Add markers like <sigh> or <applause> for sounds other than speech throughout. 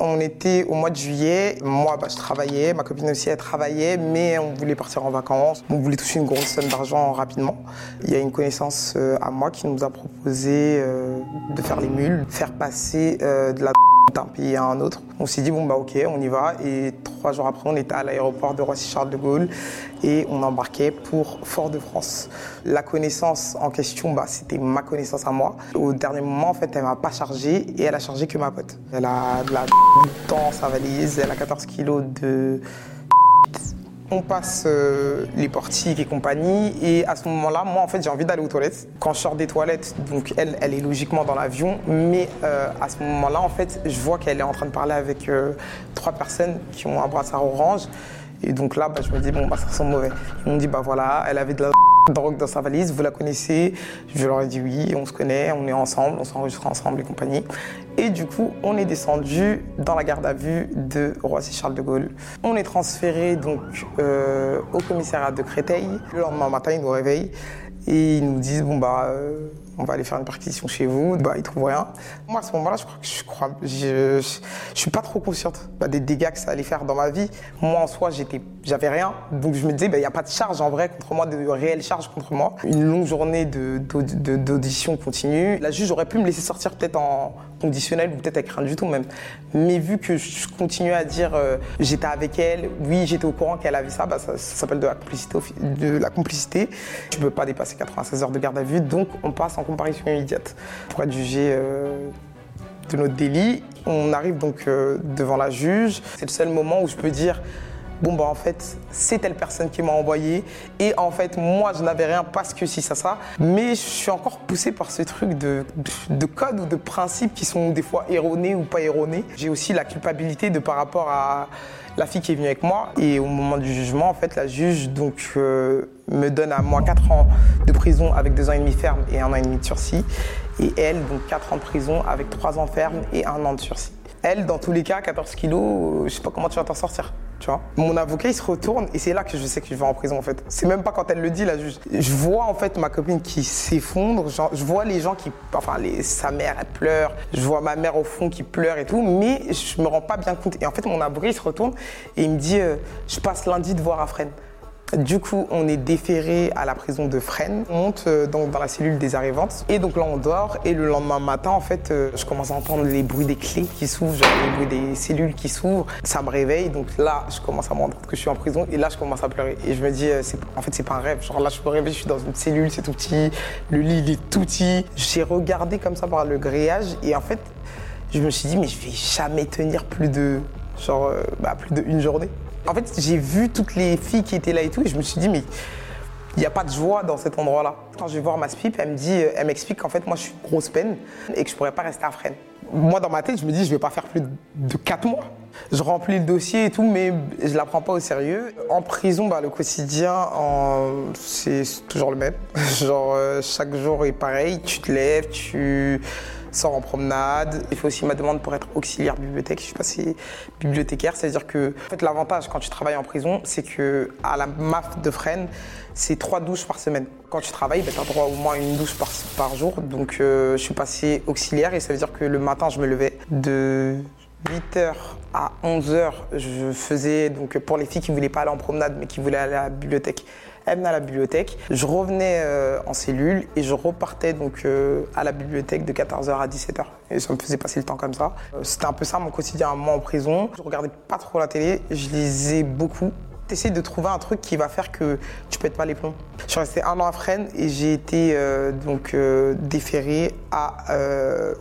on était au mois de juillet. Moi, bah, je travaillais, ma copine aussi, elle travaillait, mais on voulait partir en vacances. On voulait toucher une grosse somme d'argent rapidement. Il y a une connaissance euh, à moi qui nous a proposé euh, de faire les mules, faire passer euh, de la d'un pays à un autre. On s'est dit, bon, bah ok, on y va. Et trois jours après, on était à l'aéroport de Roissy-Charles de Gaulle et on embarquait pour Fort-de-France. La connaissance en question, bah, c'était ma connaissance à moi. Au dernier moment, en fait, elle m'a pas chargé et elle a chargé que ma pote. Elle a de la dans sa valise, elle a 14 kilos de on passe euh, les portiques et compagnie et à ce moment-là, moi en fait j'ai envie d'aller aux toilettes. Quand je sors des toilettes, donc elle, elle est logiquement dans l'avion, mais euh, à ce moment-là en fait je vois qu'elle est en train de parler avec euh, trois personnes qui ont un brassard orange et donc là bah, je me dis bon bah ça sent mauvais. Ils m'ont dit bah voilà, elle avait de la <laughs> drogue dans sa valise, vous la connaissez Je leur ai dit oui, on se connaît, on est ensemble, on s'enregistre ensemble et compagnie. Et du coup, on est descendu dans la garde à vue de Roissy-Charles de Gaulle. On est transféré donc euh, au commissariat de Créteil. Le lendemain matin, ils nous réveillent et ils nous disent bon bah euh, on va aller faire une perquisition chez vous. Bah, ils trouvent rien. Moi, à ce moment-là, je crois que je suis pas trop consciente bah, des dégâts que ça allait faire dans ma vie. Moi, en soi, j'étais, j'avais rien. Donc, je me disais, bah, il n'y a pas de charge en vrai contre moi, de réelle charge contre moi. Une longue journée d'audition continue. La juge aurait pu me laisser sortir peut-être en conditionnel ou peut-être avec rien du tout même. Mais vu que je continuais à dire, euh, j'étais avec elle, oui, j'étais au courant qu'elle avait ça, bah, ça, s'appelle de la complicité. Complicité. Je peux pas dépasser 96 heures de garde à vue, donc on passe en comparution immédiate pour être jugé euh, de notre délit. On arrive donc euh, devant la juge. C'est le seul moment où je peux dire bon bah en fait c'est telle personne qui m'a envoyé et en fait moi je n'avais rien parce que si ça ça. Mais je suis encore poussé par ce truc de, de, code ou de principes qui sont des fois erronés ou pas erronés. J'ai aussi la culpabilité de par rapport à la fille qui est venue avec moi et au moment du jugement en fait la juge donc euh, me donne à moi 4 ans de prison avec 2 ans et demi ferme et 1 an et demi de sursis. Et elle donc 4 ans de prison avec 3 ans ferme et 1 an de sursis elle, dans tous les cas, 14 kilos, je sais pas comment tu vas t'en sortir. Tu vois Mon avocat, il se retourne et c'est là que je sais que je vais en prison en fait. C'est même pas quand elle le dit, la juge. Je vois en fait ma copine qui s'effondre. Je vois les gens qui. Enfin, les, sa mère, elle pleure. Je vois ma mère au fond qui pleure et tout. Mais je me rends pas bien compte. Et en fait, mon avocat, il se retourne et il me dit euh, Je passe lundi de voir à Fresnes. Du coup, on est déféré à la prison de Fresnes. On monte euh, dans la cellule des arrivantes. Et donc là, on dort. Et le lendemain matin, en fait, euh, je commence à entendre les bruits des clés qui s'ouvrent, les bruits des cellules qui s'ouvrent. Ça me réveille. Donc là, je commence à me que je suis en prison. Et là, je commence à pleurer. Et je me dis, euh, en fait, c'est pas un rêve. Genre là, je me réveille, je suis dans une cellule, c'est tout petit. Le lit, il est tout petit. J'ai regardé comme ça par le grillage. Et en fait, je me suis dit, mais je vais jamais tenir plus de, genre, bah, plus d'une journée. En fait, j'ai vu toutes les filles qui étaient là et tout, et je me suis dit, mais il n'y a pas de joie dans cet endroit-là. Quand je vais voir ma spip, elle me dit, elle m'explique qu'en fait, moi, je suis grosse peine et que je pourrais pas rester à Fresnes. Moi, dans ma tête, je me dis, je vais pas faire plus de 4 mois. Je remplis le dossier et tout, mais je la prends pas au sérieux. En prison, bah, le quotidien, c'est toujours le même. <laughs> Genre, euh, chaque jour est pareil. Tu te lèves, tu sors en promenade. Il faut aussi ma demande pour être auxiliaire bibliothèque. Je suis passé bibliothécaire, c'est-à-dire que en fait, l'avantage quand tu travailles en prison, c'est que à la MAF de Fresnes, c'est trois douches par semaine. Quand tu travailles, ben, tu as droit au moins une douche par, jour. Donc euh, je suis passé auxiliaire et ça veut dire que le matin, je me levais de 8h à 11h, je faisais, donc pour les filles qui ne voulaient pas aller en promenade mais qui voulaient aller à la bibliothèque, elle à la bibliothèque. Je revenais euh, en cellule et je repartais donc euh, à la bibliothèque de 14h à 17h. Et ça me faisait passer le temps comme ça. Euh, c'était un peu ça mon quotidien, moi en prison. Je regardais pas trop la télé, je lisais beaucoup. T'essayes de trouver un truc qui va faire que tu pètes pas les plombs. Je suis resté un an à Fresnes et j'ai été donc déféré à,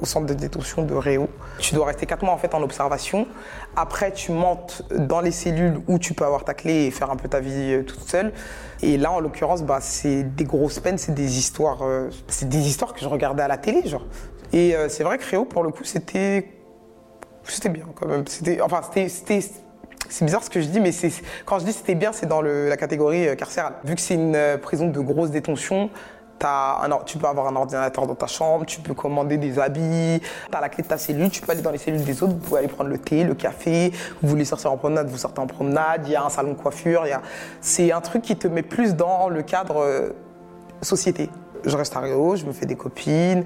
au centre de détention de Réau. Tu dois rester 4 mois en fait en observation. Après, tu montes dans les cellules où tu peux avoir ta clé et faire un peu ta vie toute seule. Et là, en l'occurrence, bah, c'est des grosses peines, c'est des histoires, euh, c'est des histoires que je regardais à la télé, genre. Et euh, c'est vrai que Réo, pour le coup, c'était, c'était bien quand même. C'était, enfin, c'était, c'est bizarre ce que je dis, mais c'est, quand je dis c'était bien, c'est dans le, la catégorie euh, carcérale. Vu que c'est une prison de grosse détention, tu peux avoir un ordinateur dans ta chambre, tu peux commander des habits, tu as la clé de ta cellule, tu peux aller dans les cellules des autres, vous pouvez aller prendre le thé, le café, vous voulez sortir en promenade, vous sortez en promenade, il y a un salon de coiffure, c'est un truc qui te met plus dans le cadre euh, société. Je reste à Rio, je me fais des copines.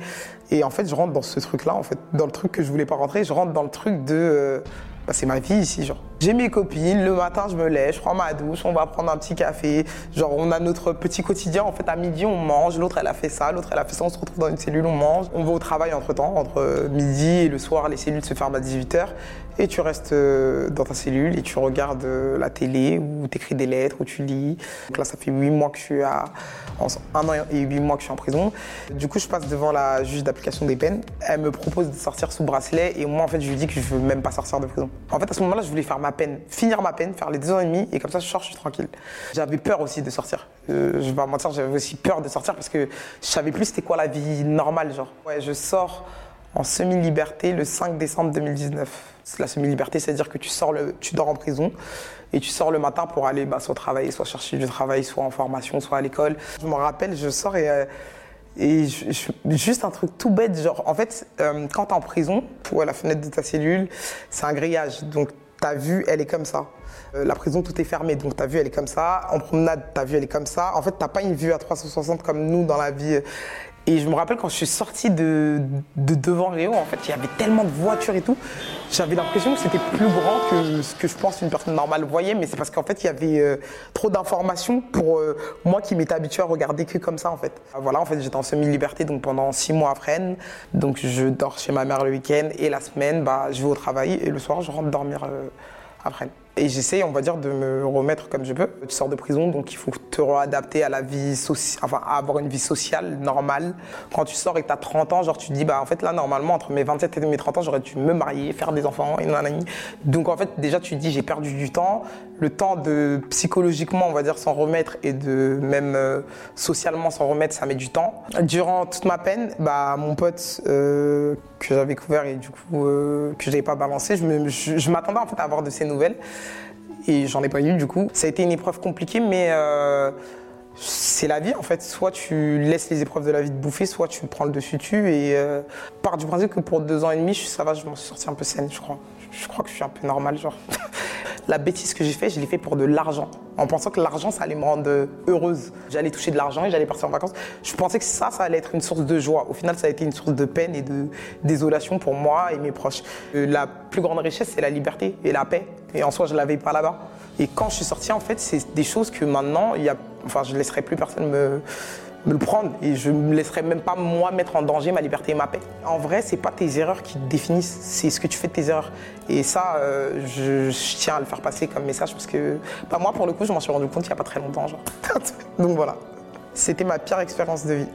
Et en fait, je rentre dans ce truc-là, en fait, dans le truc que je voulais pas rentrer. Je rentre dans le truc de. euh, bah, c'est ma vie ici, genre. J'ai mes copines, le matin je me lève, je prends ma douche, on va prendre un petit café. Genre, on a notre petit quotidien. En fait, à midi, on mange, l'autre elle a fait ça, l'autre elle a fait ça, on se retrouve dans une cellule, on mange. On va au travail entre temps, entre euh, midi et le soir, les cellules se ferment à 18h. Et tu restes euh, dans ta cellule et tu regardes la télé ou tu écris des lettres ou tu lis. Donc là, ça fait 8 mois que je suis à. un an et 8 mois que je suis en prison. Du coup, je passe devant la juge d'application des peines. Elle me propose de sortir sous bracelet et moi, en fait, je lui dis que je veux même pas sortir de prison. En fait, à ce moment-là, je voulais faire ma peine, finir ma peine, faire les deux ans et demi et comme ça, je sors, je suis tranquille. J'avais peur aussi de sortir. Euh, je vais pas mentir, j'avais aussi peur de sortir parce que je savais plus c'était quoi la vie normale, genre. Ouais, je sors en semi-liberté le 5 décembre 2019. La semi-liberté, c'est-à-dire que tu sors, le, tu dors en prison et tu sors le matin pour aller bah, soit travailler, soit chercher du travail, soit en formation, soit à l'école. Je me rappelle, je sors et, euh, et juste un truc tout bête, genre en fait, euh, quand t'es en prison, tu vois la fenêtre de ta cellule, c'est un grillage, donc ta vue, elle est comme ça. Euh, la prison, tout est fermé, donc ta vue, elle est comme ça. En promenade, ta vue, elle est comme ça. En fait, t'as pas une vue à 360 comme nous dans la vie. Et je me rappelle quand je suis sorti de, de devant Réo, en fait, il y avait tellement de voitures et tout. J'avais l'impression que c'était plus grand que ce que je pense une personne normale voyait, mais c'est parce qu'en fait, il y avait euh, trop d'informations pour euh, moi qui m'étais habitué à regarder que comme ça, en fait. Voilà, en fait, j'étais en semi-liberté donc pendant six mois à Fresnes. Donc, je dors chez ma mère le week-end et la semaine, bah, je vais au travail et le soir, je rentre dormir euh, Fresnes. Et j'essaye, on va dire, de me remettre comme je peux. Tu sors de prison, donc il faut te réadapter à la vie sociale, enfin, à avoir une vie sociale normale. Quand tu sors et que tu as 30 ans, genre, tu te dis, bah, en fait, là, normalement, entre mes 27 et mes 30 ans, j'aurais dû me marier, faire des enfants, et nanani. Donc, en fait, déjà, tu te dis, j'ai perdu du temps. Le temps de, psychologiquement, on va dire, s'en remettre et de même euh, socialement s'en remettre, ça met du temps. Durant toute ma peine, bah, mon pote euh, que j'avais couvert et du coup, euh, que je n'avais pas balancé, je m'attendais en fait à avoir de ses et j'en ai pas eu du coup. Ça a été une épreuve compliquée, mais euh, c'est la vie en fait. Soit tu laisses les épreuves de la vie te bouffer, soit tu prends le dessus dessus. Et euh, du principe que pour deux ans et demi, ça va, je m'en suis sorti un peu saine, je crois. Je crois que je suis un peu normal, genre. <laughs> la bêtise que j'ai fait, je l'ai fait pour de l'argent, en pensant que l'argent, ça allait me rendre heureuse. J'allais toucher de l'argent et j'allais partir en vacances. Je pensais que ça, ça allait être une source de joie. Au final, ça a été une source de peine et de désolation pour moi et mes proches. Euh, La plus grande richesse, c'est la liberté et la paix. Et en soi, je l'avais pas là-bas. Et quand je suis sorti, en fait, c'est des choses que maintenant, enfin, je ne laisserai plus personne me, me le prendre et je ne me laisserai même pas moi mettre en danger ma liberté et ma paix. En vrai, c'est pas tes erreurs qui te définissent, c'est ce que tu fais de tes erreurs. Et ça, euh, je, tiens à le faire passer comme message parce que bah, moi, pour le coup, je m'en suis rendu compte il n'y a pas très longtemps. <laughs> Donc voilà, c'était ma pire expérience de vie.